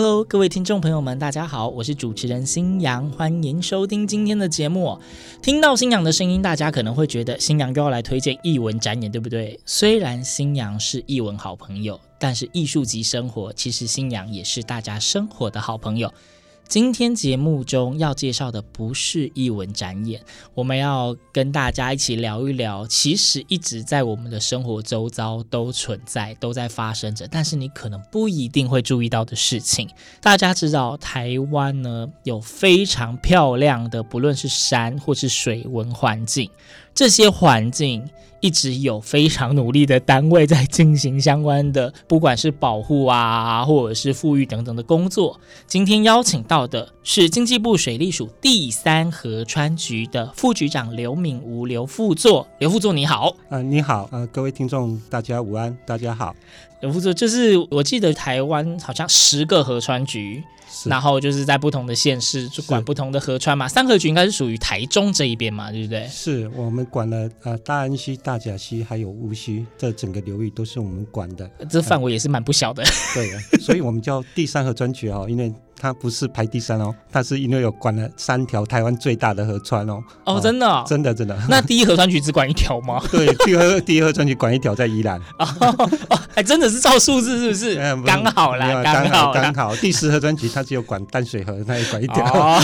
Hello，各位听众朋友们，大家好，我是主持人新阳，欢迎收听今天的节目。听到新阳的声音，大家可能会觉得新阳又要来推荐艺文展演，对不对？虽然新阳是艺文好朋友，但是艺术及生活，其实新阳也是大家生活的好朋友。今天节目中要介绍的不是艺文展演，我们要跟大家一起聊一聊，其实一直在我们的生活周遭都存在、都在发生着，但是你可能不一定会注意到的事情。大家知道，台湾呢有非常漂亮的，不论是山或是水文环境，这些环境。一直有非常努力的单位在进行相关的，不管是保护啊，或者是富裕等等的工作。今天邀请到的是经济部水利署第三河川局的副局长刘敏吴刘副座，刘副座你好。啊、呃，你好，呃，各位听众大家午安，大家好。刘副座就是我记得台湾好像十个河川局。然后就是在不同的县市就管不同的河川嘛，三河局应该是属于台中这一边嘛，对不对？是我们管了呃大安溪、大甲溪还有乌溪，这整个流域都是我们管的，这范围也是蛮不小的。呃、对，所以我们叫第三河专区啊，因为。它不是排第三哦，它是因为有管了三条台湾最大的河川哦。哦，真的、哦，真的，真的。那第一河川局只管一条吗？对，第二第一河川局管一条在宜兰。哦，还真的是照数字，是不是？嗯、刚好啦，刚好，刚好。第十河川局它只有管淡水河，它也管一条。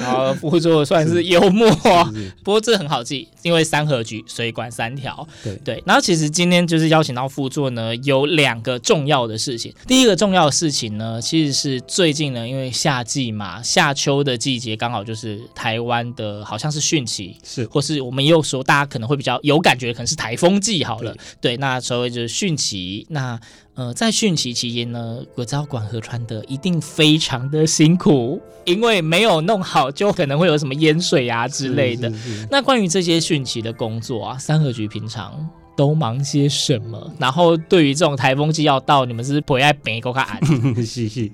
哦，副座算是幽默。是是不过这很好记，因为三河局所以管三条。对对。然后其实今天就是邀请到副座呢，有两个重要的事情。第一个重要的事情呢，其实是最近呢，因为夏季。嘛，夏秋的季节刚好就是台湾的，好像是汛期，是，或是我们也有说，大家可能会比较有感觉，可能是台风季好了。对，对，那所谓就是汛期，那呃，在汛期期间呢，我知道管河川的一定非常的辛苦，因为没有弄好，就可能会有什么淹水啊之类的。那关于这些汛期的工作啊，三河局平常都忙些什么？然后对于这种台风季要到，你们是不会爱北沟看？是是。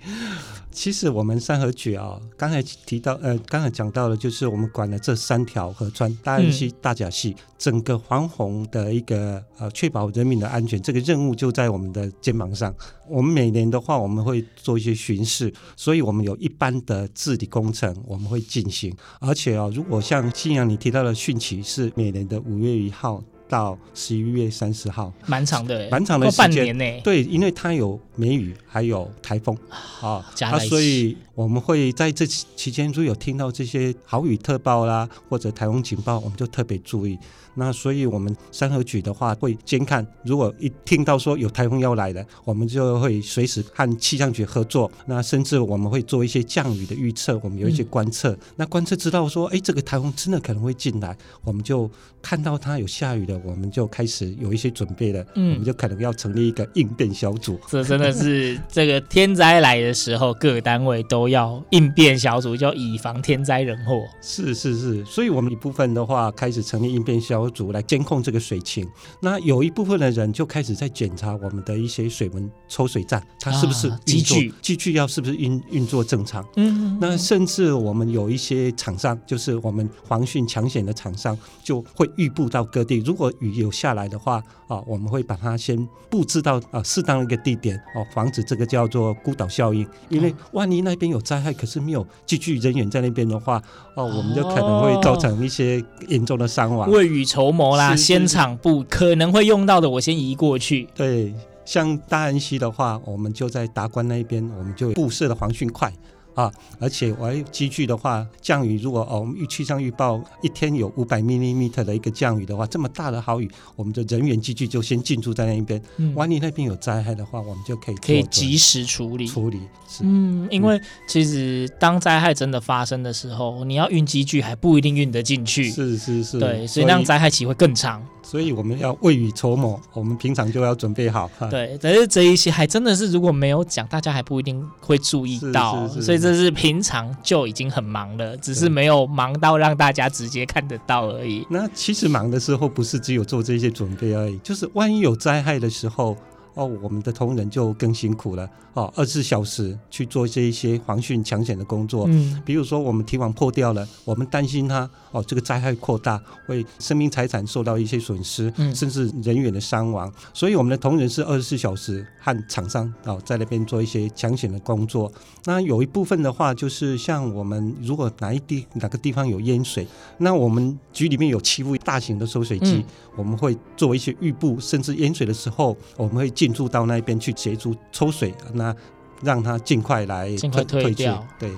其实我们三河局啊，刚才提到，呃，刚才讲到的，就是我们管了这三条河川，大安溪、大甲溪，整个防洪的一个呃，确保人民的安全，这个任务就在我们的肩膀上。我们每年的话，我们会做一些巡视，所以我们有一般的治理工程我们会进行。而且啊，如果像星洋你提到的汛期是每年的五月一号。到十一月三十号，蛮长的，蛮长的时间。对，因为它有梅雨，还有台风啊，啊，所以我们会在这期间，如果有听到这些豪雨特报啦，或者台风警报，我们就特别注意。那所以，我们三河局的话会监看，如果一听到说有台风要来了，我们就会随时和气象局合作。那甚至我们会做一些降雨的预测，我们有一些观测。嗯、那观测知道说，哎，这个台风真的可能会进来，我们就看到它有下雨的，我们就开始有一些准备了。嗯，我们就可能要成立一个应变小组。这真的是这个天灾来的时候，各个单位都要应变小组，就以防天灾人祸。是是是，所以我们一部分的话开始成立应变小组来监控这个水情，那有一部分的人就开始在检查我们的一些水文抽水站，它是不是机具机具要是不是运运作正常？嗯，嗯，那甚至我们有一些厂商，就是我们防汛抢险的厂商，就会预布到各地。如果雨有下来的话，啊，我们会把它先布置到啊适当的一个地点，哦，防止这个叫做孤岛效应。因为万一那边有灾害，可是没有机具人员在那边的话，哦，我们就可能会造成一些严重的伤亡。未雨绸缪。啦，先场布可能会用到的，我先移过去。对，像大安溪的话，我们就在达观那边，我们就布设了防汛块。啊，而且我还机具的话，降雨如果哦，我们预气象预报一天有五百 millimeter 的一个降雨的话，这么大的豪雨，我们的人员积聚就先进驻在那一边。嗯，万一那边有灾害的话，我们就可以可以及时处理处理。是，嗯，因为其实当灾害真的发生的时候，你要运积聚还不一定运得进去。是是是。对，所以那样灾害期会更长。所以我们要未雨绸缪，我们平常就要准备好。对，但是这一些还真的是如果没有讲，大家还不一定会注意到，所以这是平常就已经很忙了，只是没有忙到让大家直接看得到而已。那其实忙的时候不是只有做这些准备而已，就是万一有灾害的时候。哦，我们的同仁就更辛苦了哦，二十四小时去做这一些防汛抢险的工作。嗯，比如说我们堤防破掉了，我们担心它哦，这个灾害扩大，会生命财产受到一些损失，嗯，甚至人员的伤亡。所以我们的同仁是二十四小时和厂商哦在那边做一些抢险的工作。那有一部分的话，就是像我们如果哪一地哪个地方有淹水，那我们局里面有七部大型的抽水机，嗯，我们会做一些预布，甚至淹水的时候，我们会进驻到那边去协助抽水，那让它尽快来尽快退掉。对，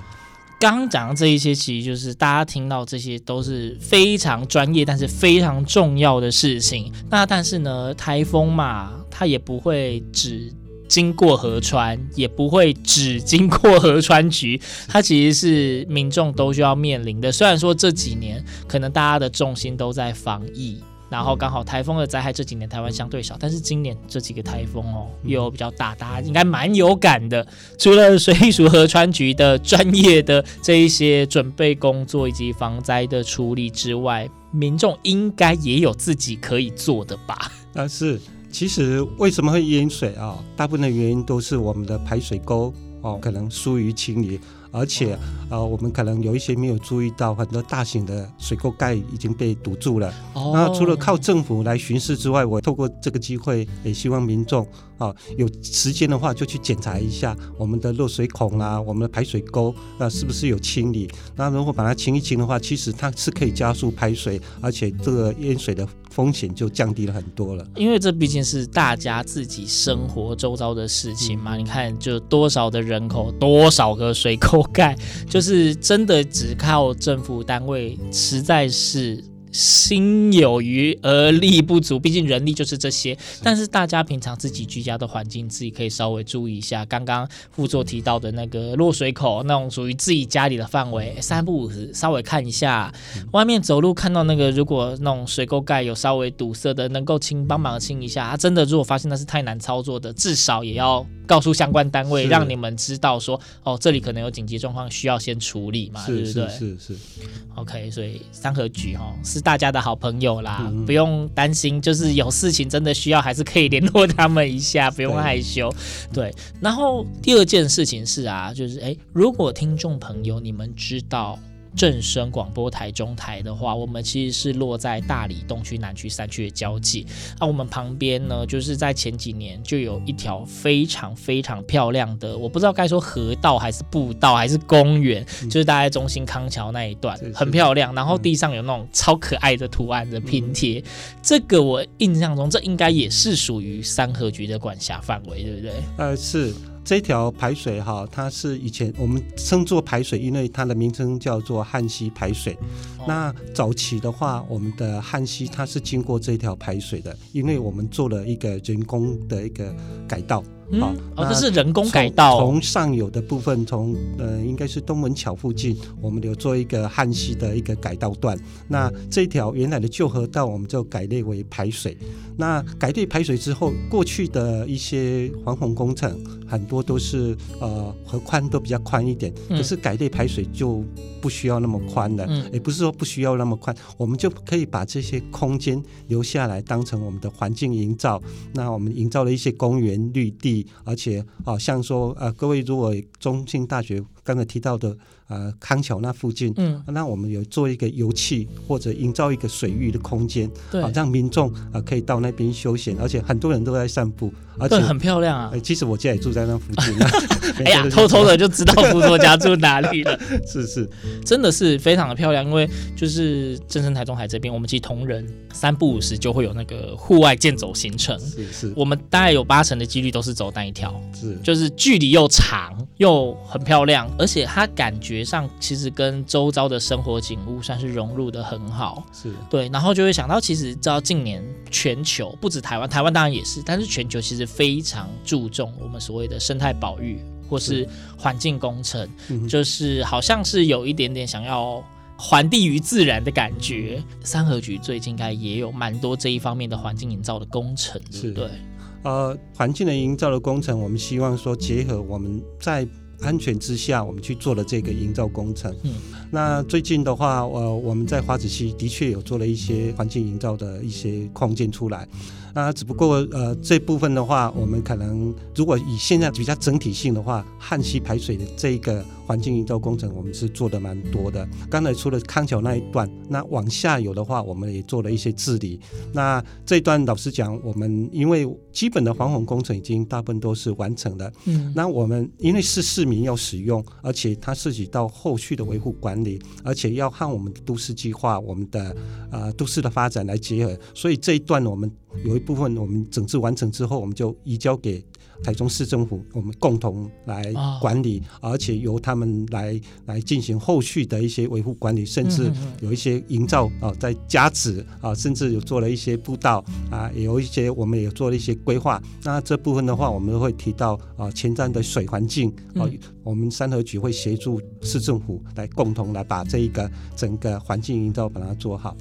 刚刚讲的这一些，其实就是大家听到这些都是非常专业，但是非常重要的事情。那但是呢，台风嘛，它也不会只经过河川，也不会只经过河川局，它其实是民众都需要面临的。虽然说这几年可能大家的重心都在防疫。然后刚好台风的灾害这几年台湾相对少，但是今年这几个台风哦又比较大，大家应该蛮有感的。除了水利署河川局的专业的这一些准备工作以及防灾的处理之外，民众应该也有自己可以做的吧？但是其实为什么会淹水啊、哦？大部分的原因都是我们的排水沟哦可能疏于清理。而且，呃，我们可能有一些没有注意到，很多大型的水沟盖已经被堵住了。哦。那除了靠政府来巡视之外，我透过这个机会，也希望民众啊，有时间的话就去检查一下我们的漏水孔啊，我们的排水沟啊，是不是有清理？那如果把它清一清的话，其实它是可以加速排水，而且这个淹水的风险就降低了很多了。因为这毕竟是大家自己生活周遭的事情嘛。嗯。你看，就多少的人口，多少个水沟。盖就是真的只靠政府单位，实在是。心有余而力不足，毕竟人力就是这些。但是大家平常自己居家的环境，自己可以稍微注意一下。刚刚副座提到的那个落水口，那种属于自己家里的范围，三不五时稍微看一下。外面走路看到那个，如果那种水沟盖有稍微堵塞的，能够清帮忙清一下。他真的如果发现那是太难操作的，至少也要告诉相关单位，让你们知道说，哦，这里可能有紧急状况需要先处理嘛，对不对？是是是。OK，所以三合局哈是。大家的好朋友啦，嗯、不用担心，就是有事情真的需要，还是可以联络他们一下，不用害羞。对，然后第二件事情是啊，就是哎，如果听众朋友你们知道。正声广播台中台的话，我们其实是落在大理东区、南区三区的交界。那、啊、我们旁边呢，就是在前几年就有一条非常非常漂亮的，我不知道该说河道还是步道还是公园，嗯、就是大概中心康桥那一段，很漂亮。然后地上有那种超可爱的图案的拼贴，嗯、这个我印象中这应该也是属于三合局的管辖范围，对不对？呃，是。这条排水哈，它是以前我们称作排水，因为它的名称叫做旱溪排水。哦、那早期的话，我们的旱溪它是经过这条排水的，因为我们做了一个人工的一个改道。嗯、哦，这是人工改道。从上游的部分，从呃，应该是东门桥附近，我们有做一个旱溪的一个改道段。那这条原来的旧河道，我们就改列为排水。那改列排水之后，过去的一些防洪工程，很多都是呃河宽都比较宽一点，可是改列排水就不需要那么宽了。嗯，也不是说不需要那么宽，我们就可以把这些空间留下来，当成我们的环境营造。那我们营造了一些公园绿地。而且，好像说，呃，各位如果中兴大学刚才提到的。呃，康桥那附近，嗯，那我们有做一个油气或者营造一个水域的空间，对，好让民众啊、呃、可以到那边休闲，而且很多人都在散步，而且很漂亮啊。其实我家也住在那附近，哎呀，偷偷的就知道副作家住哪里了。是是，真的是非常的漂亮，因为就是正声台中海这边，我们其实同仁三不五时就会有那个户外健走行程，是是，我们大概有八成的几率都是走那一条，是，就是距离又长又很漂亮，而且它感觉。上其实跟周遭的生活景物算是融入的很好，是对，然后就会想到，其实知道近年全球不止台湾，台湾当然也是，但是全球其实非常注重我们所谓的生态保育或是环境工程，是就是好像是有一点点想要还地于自然的感觉。三合局最近应该也有蛮多这一方面的环境营造的工程，对不对？呃，环境的营造的工程，我们希望说结合我们在安全之下，我们去做了这个营造工程。嗯，那最近的话，呃，我们在花子溪的确有做了一些环境营造的一些空间出来。那只不过呃这部分的话，我们可能如果以现在比较整体性的话，旱溪排水的这一个环境营造工程，我们是做的蛮多的。刚才除了康桥那一段，那往下游的话，我们也做了一些治理。那这一段老实讲，我们因为基本的防洪工程已经大部分都是完成的。嗯。那我们因为是市民要使用，而且它涉及到后续的维护管管理，而且要和我们的都市计划、我们的呃都市的发展来结合，所以这一段我们。有一部分我们整治完成之后，我们就移交给台中市政府，我们共同来管理，哦、而且由他们来来进行后续的一些维护管理，甚至有一些营造啊，在加值啊，甚至有做了一些步道啊，也有一些我们也做了一些规划。那这部分的话，我们会提到啊，前瞻的水环境啊，嗯、我们三和局会协助市政府来共同来把这一个整个环境营造把它做好。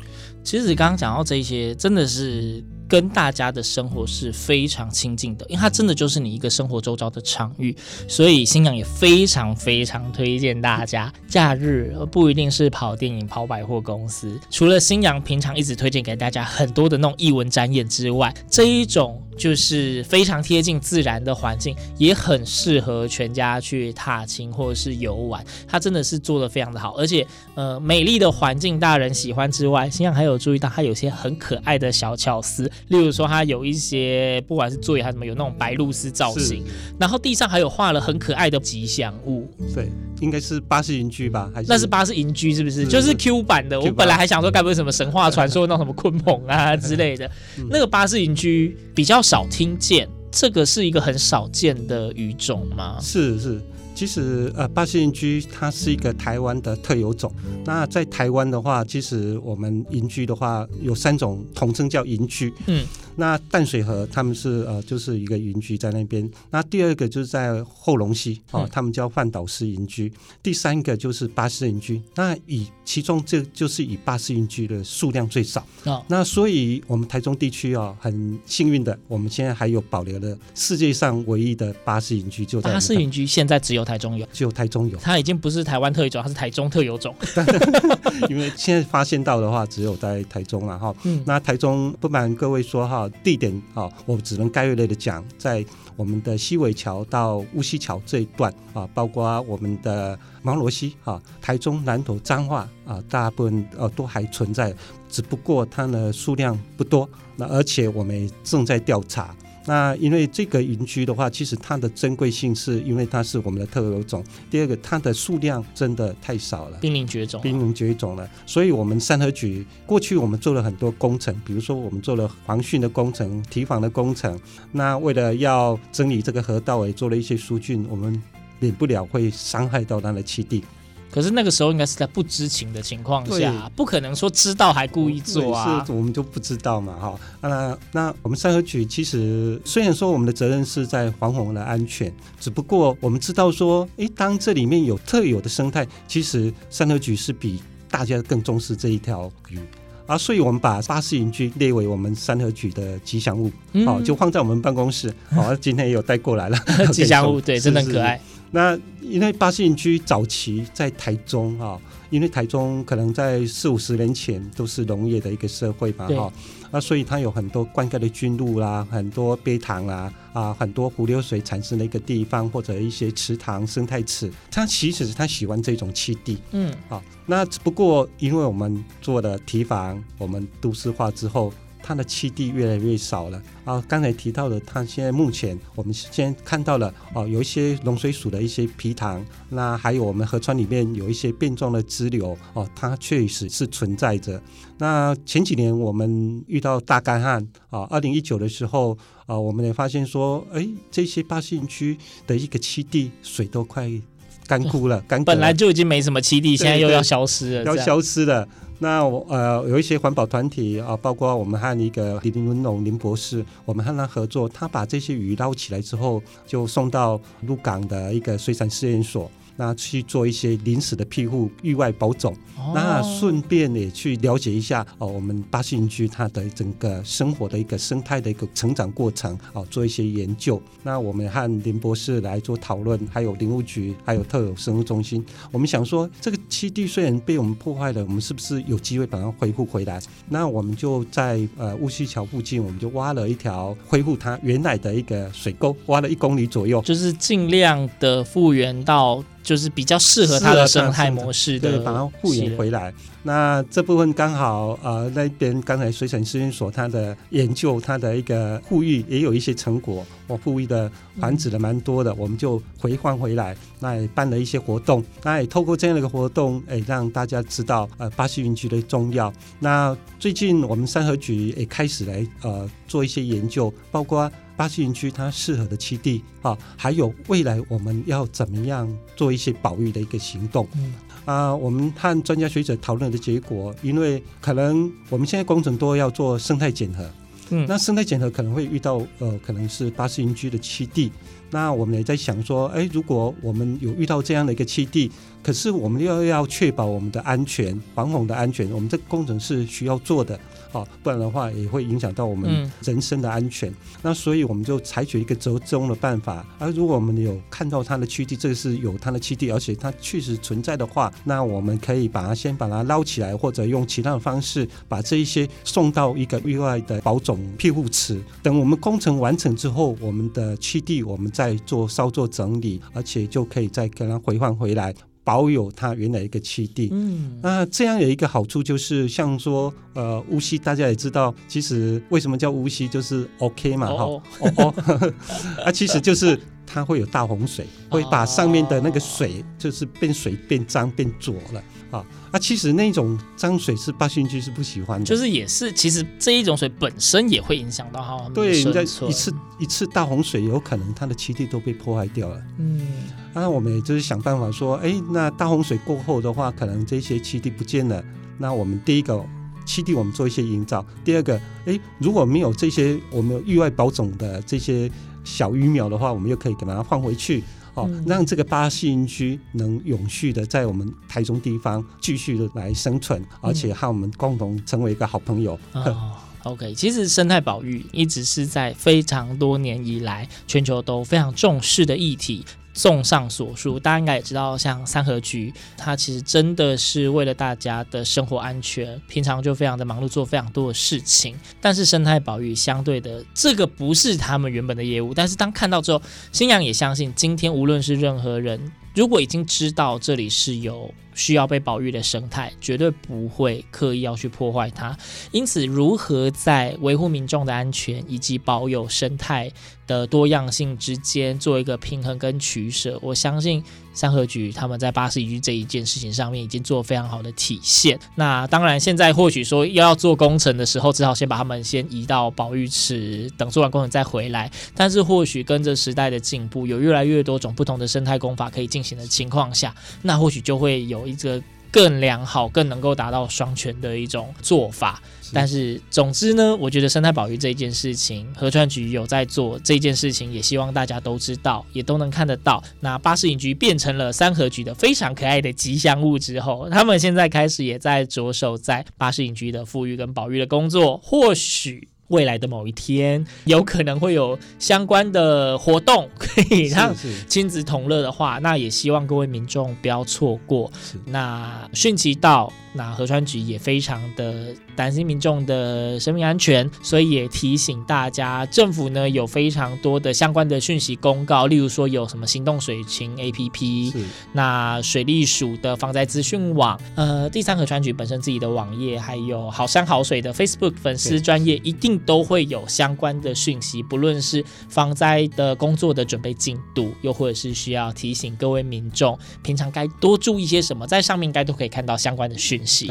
其实刚刚讲到这些，真的是。跟大家的生活是非常亲近的，因为它真的就是你一个生活周遭的场域，所以新阳也非常非常推荐大家假日而不一定是跑电影、跑百货公司，除了新阳平常一直推荐给大家很多的那种艺文展演之外，这一种就是非常贴近自然的环境，也很适合全家去踏青或者是游玩。它真的是做的非常的好，而且呃美丽的环境大人喜欢之外，新阳还有注意到它有些很可爱的小巧思。例如说，它有一些不管是座椅还是什么，有那种白鹭丝造型，然后地上还有画了很可爱的吉祥物。对，应该是巴士银居吧？还是那是巴士银居是不是？是就是 Q 版的。我本来还想说，该不会什么神话传说那种什么鲲鹏啊之类的？嗯、那个巴士银居比较少听见，这个是一个很少见的语种吗？是是。其实，呃，巴士银居它是一个台湾的特有种。那在台湾的话，其实我们银居的话有三种，统称叫银居。嗯。那淡水河他们是呃，就是一个银居在那边。那第二个就是在后龙溪，哦，他们叫范岛式银居。第三个就是巴士银居。那以其中这就是以巴士银居的数量最少。哦。那所以我们台中地区啊，很幸运的，我们现在还有保留了世界上唯一的巴士银居，就在巴士银居现在只有。台中有，只有台中有，它已经不是台湾特有种，它是台中特有种。因为现在发现到的话，只有在台中了哈。嗯，那台中不瞒各位说哈，地点啊，我只能概略类的讲，在我们的西尾桥到乌溪桥这一段啊，包括我们的芒罗溪啊，台中南投彰化啊，大部分呃都还存在，只不过它的数量不多。那而且我们正在调查。那因为这个云居的话，其实它的珍贵性是因为它是我们的特有种。第二个，它的数量真的太少了，濒临绝种，濒临绝种了。所以，我们三和局过去我们做了很多工程，比如说我们做了防汛的工程、堤防的工程。那为了要整理这个河道，也做了一些疏浚，我们免不了会伤害到它的栖地。可是那个时候应该是在不知情的情况下，不可能说知道还故意做啊。是，我们就不知道嘛，哈。那那我们三合局其实虽然说我们的责任是在防洪的安全，只不过我们知道说，诶，当这里面有特有的生态，其实三合局是比大家更重视这一条鱼啊。所以我们把巴士云居列为我们三合局的吉祥物，好、嗯，就放在我们办公室。好，今天也有带过来了 吉祥物，对，真的可爱。那因为巴士银居早期在台中啊，因为台中可能在四五十年前都是农业的一个社会嘛哈，那所以它有很多灌溉的菌路啦，很多陂塘啦，啊，很多湖流水产生的一个地方，或者一些池塘生态池，它其实它喜欢这种栖地，嗯，好，那只不过因为我们做了提防，我们都市化之后。它的栖地越来越少了啊！刚才提到的，它现在目前我们先看到了哦，有一些龙水鼠的一些皮塘，那还有我们河川里面有一些变状的支流哦，它确实是存在着。那前几年我们遇到大干旱啊，二零一九的时候啊，我们也发现说，哎，这些巴士银居的一个栖地水都快干枯了，干枯，本来就已经没什么栖地，现在又要消失了，要消失了。那我呃有一些环保团体啊，包括我们和一个林文龙林博士，我们和他合作，他把这些鱼捞起来之后，就送到鹿港的一个水产试验所。那去做一些临时的庇护、域外保种，哦、那顺便也去了解一下哦，我们巴西云居它的整个生活的一个生态的一个成长过程哦，做一些研究。那我们和林博士来做讨论，还有林务局，还有特有生物中心，我们想说，这个栖地虽然被我们破坏了，我们是不是有机会把它恢复回来？那我们就在呃乌溪桥附近，我们就挖了一条恢复它原来的一个水沟，挖了一公里左右，就是尽量的复原到。就是比较适合它的生态模式的，对，把它复原回来。那这部分刚好呃，那边刚才水产试验所它的研究，它的一个复育也有一些成果，我复育的繁殖的蛮多的，我们就回换回来，那也办了一些活动，那也透过这样的一个活动，哎，让大家知道呃巴西云菊的重要。那最近我们三河局也开始来呃做一些研究，包括。巴西云区它适合的栖地啊，还有未来我们要怎么样做一些保育的一个行动。嗯啊，我们和专家学者讨论的结果，因为可能我们现在工程多要做生态检核，嗯，那生态检核可能会遇到呃，可能是巴士云居的栖地。那我们也在想说，哎，如果我们有遇到这样的一个栖地，可是我们又要确保我们的安全，防洪的安全，我们这个工程是需要做的。哦，不然的话也会影响到我们人身的安全。嗯、那所以我们就采取一个折中的办法。而如果我们有看到它的区地，这个是有它的区地，而且它确实存在的话，那我们可以把它先把它捞起来，或者用其他的方式把这一些送到一个意外的保种庇护池。等我们工程完成之后，我们的区地我们再做稍作整理，而且就可以再给它回换回来。保有它原来一个栖地，嗯，那这样有一个好处就是，像说，呃，雾溪大家也知道，其实为什么叫雾溪，就是 OK 嘛，哈，哦哦，啊，其实就是它会有大洪水，会把上面的那个水，就是变水变脏变浊了。啊，那其实那种脏水是巴士云居是不喜欢的，就是也是，其实这一种水本身也会影响到它们。对，你在一次一次大洪水，有可能它的栖地都被破坏掉了。嗯，那我们也就是想办法说，哎，那大洪水过后的话，可能这些栖地不见了，那我们第一个栖地我们做一些营造，第二个，哎，如果没有这些我们有意外保种的这些小鱼苗的话，我们又可以给它放回去。哦，让这个巴西云居能永续的在我们台中地方继续的来生存，而且和我们共同成为一个好朋友。嗯哦、OK，其实生态保育一直是在非常多年以来全球都非常重视的议题。综上所述，大家应该也知道，像三合局，它其实真的是为了大家的生活安全，平常就非常的忙碌，做非常多的事情。但是生态保育相对的，这个不是他们原本的业务。但是当看到之后，新阳也相信，今天无论是任何人，如果已经知道这里是有需要被保育的生态，绝对不会刻意要去破坏它。因此，如何在维护民众的安全以及保有生态的多样性之间做一个平衡跟取舍，我相信三合局他们在巴士云居这一件事情上面已经做了非常好的体现。那当然，现在或许说要要做工程的时候，只好先把他们先移到保育池，等做完工程再回来。但是，或许跟着时代的进步，有越来越多种不同的生态工法可以进行的情况下，那或许就会有一个。更良好、更能够达到双全的一种做法，但是总之呢，我觉得生态保育这一件事情，合川局有在做这件事情，也希望大家都知道，也都能看得到。那巴士云居变成了三合局的非常可爱的吉祥物之后，他们现在开始也在着手在巴士云居的富裕跟保育的工作，或许。未来的某一天，有可能会有相关的活动 可以让亲子同乐的话，那也希望各位民众不要错过。那汛期到，那河川局也非常的担心民众的生命安全，所以也提醒大家，政府呢有非常多的相关的讯息公告，例如说有什么行动水情 APP，那水利署的防灾资讯网，呃，第三河川局本身自己的网页，还有好山好水的 Facebook 粉丝专业，一定。都会有相关的讯息，不论是防灾的工作的准备进度，又或者是需要提醒各位民众平常该多注意些什么，在上面应该都可以看到相关的讯息。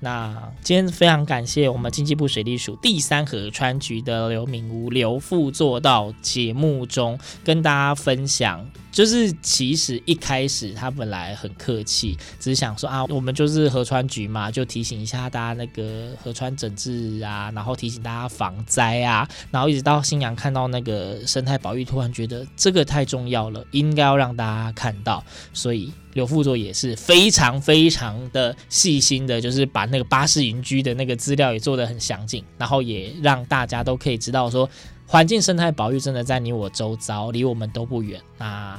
那今天非常感谢我们经济部水利署第三河川局的刘明屋刘副座到节目中跟大家分享。就是其实一开始他本来很客气，只是想说啊，我们就是河川局嘛，就提醒一下大家那个河川整治啊，然后提醒大家防灾啊，然后一直到新阳看到那个生态保育，突然觉得这个太重要了，应该要让大家看到，所以刘副座也是非常非常的细心的，就是把那个巴士云居的那个资料也做得很详尽，然后也让大家都可以知道说。环境生态保育真的在你我周遭，离我们都不远。那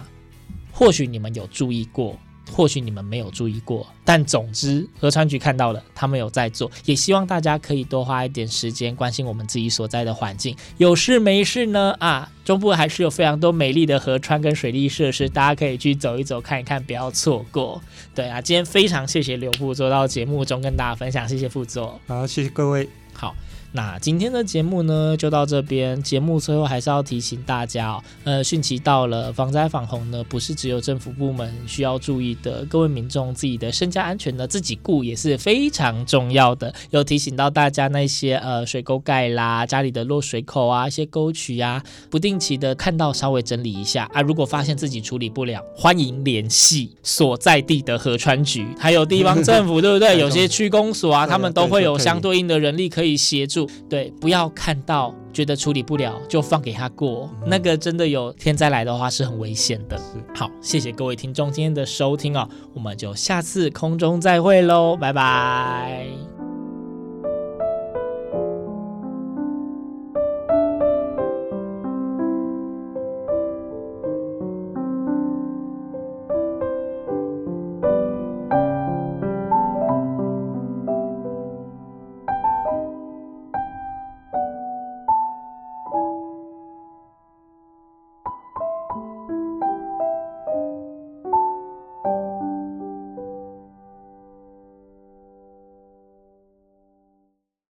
或许你们有注意过，或许你们没有注意过，但总之河川局看到了，他们有在做，也希望大家可以多花一点时间关心我们自己所在的环境。有事没事呢？啊，中部还是有非常多美丽的河川跟水利设施，大家可以去走一走看一看，不要错过。对啊，今天非常谢谢刘副座到节目中跟大家分享，谢谢副座。好，谢谢各位。好。那今天的节目呢，就到这边。节目最后还是要提醒大家哦，呃，汛期到了，防灾防洪呢，不是只有政府部门需要注意的，各位民众自己的身家安全呢，自己顾也是非常重要的。有提醒到大家那些呃水沟盖啦，家里的落水口啊，一些沟渠啊，不定期的看到稍微整理一下啊。如果发现自己处理不了，欢迎联系所在地的河川局，还有地方政府，对不对？有些区公所啊，他们都会有相对应的人力可以协助。对，不要看到觉得处理不了就放给他过，嗯、那个真的有天灾来的话是很危险的。好，谢谢各位听众今天的收听哦，我们就下次空中再会喽，拜拜。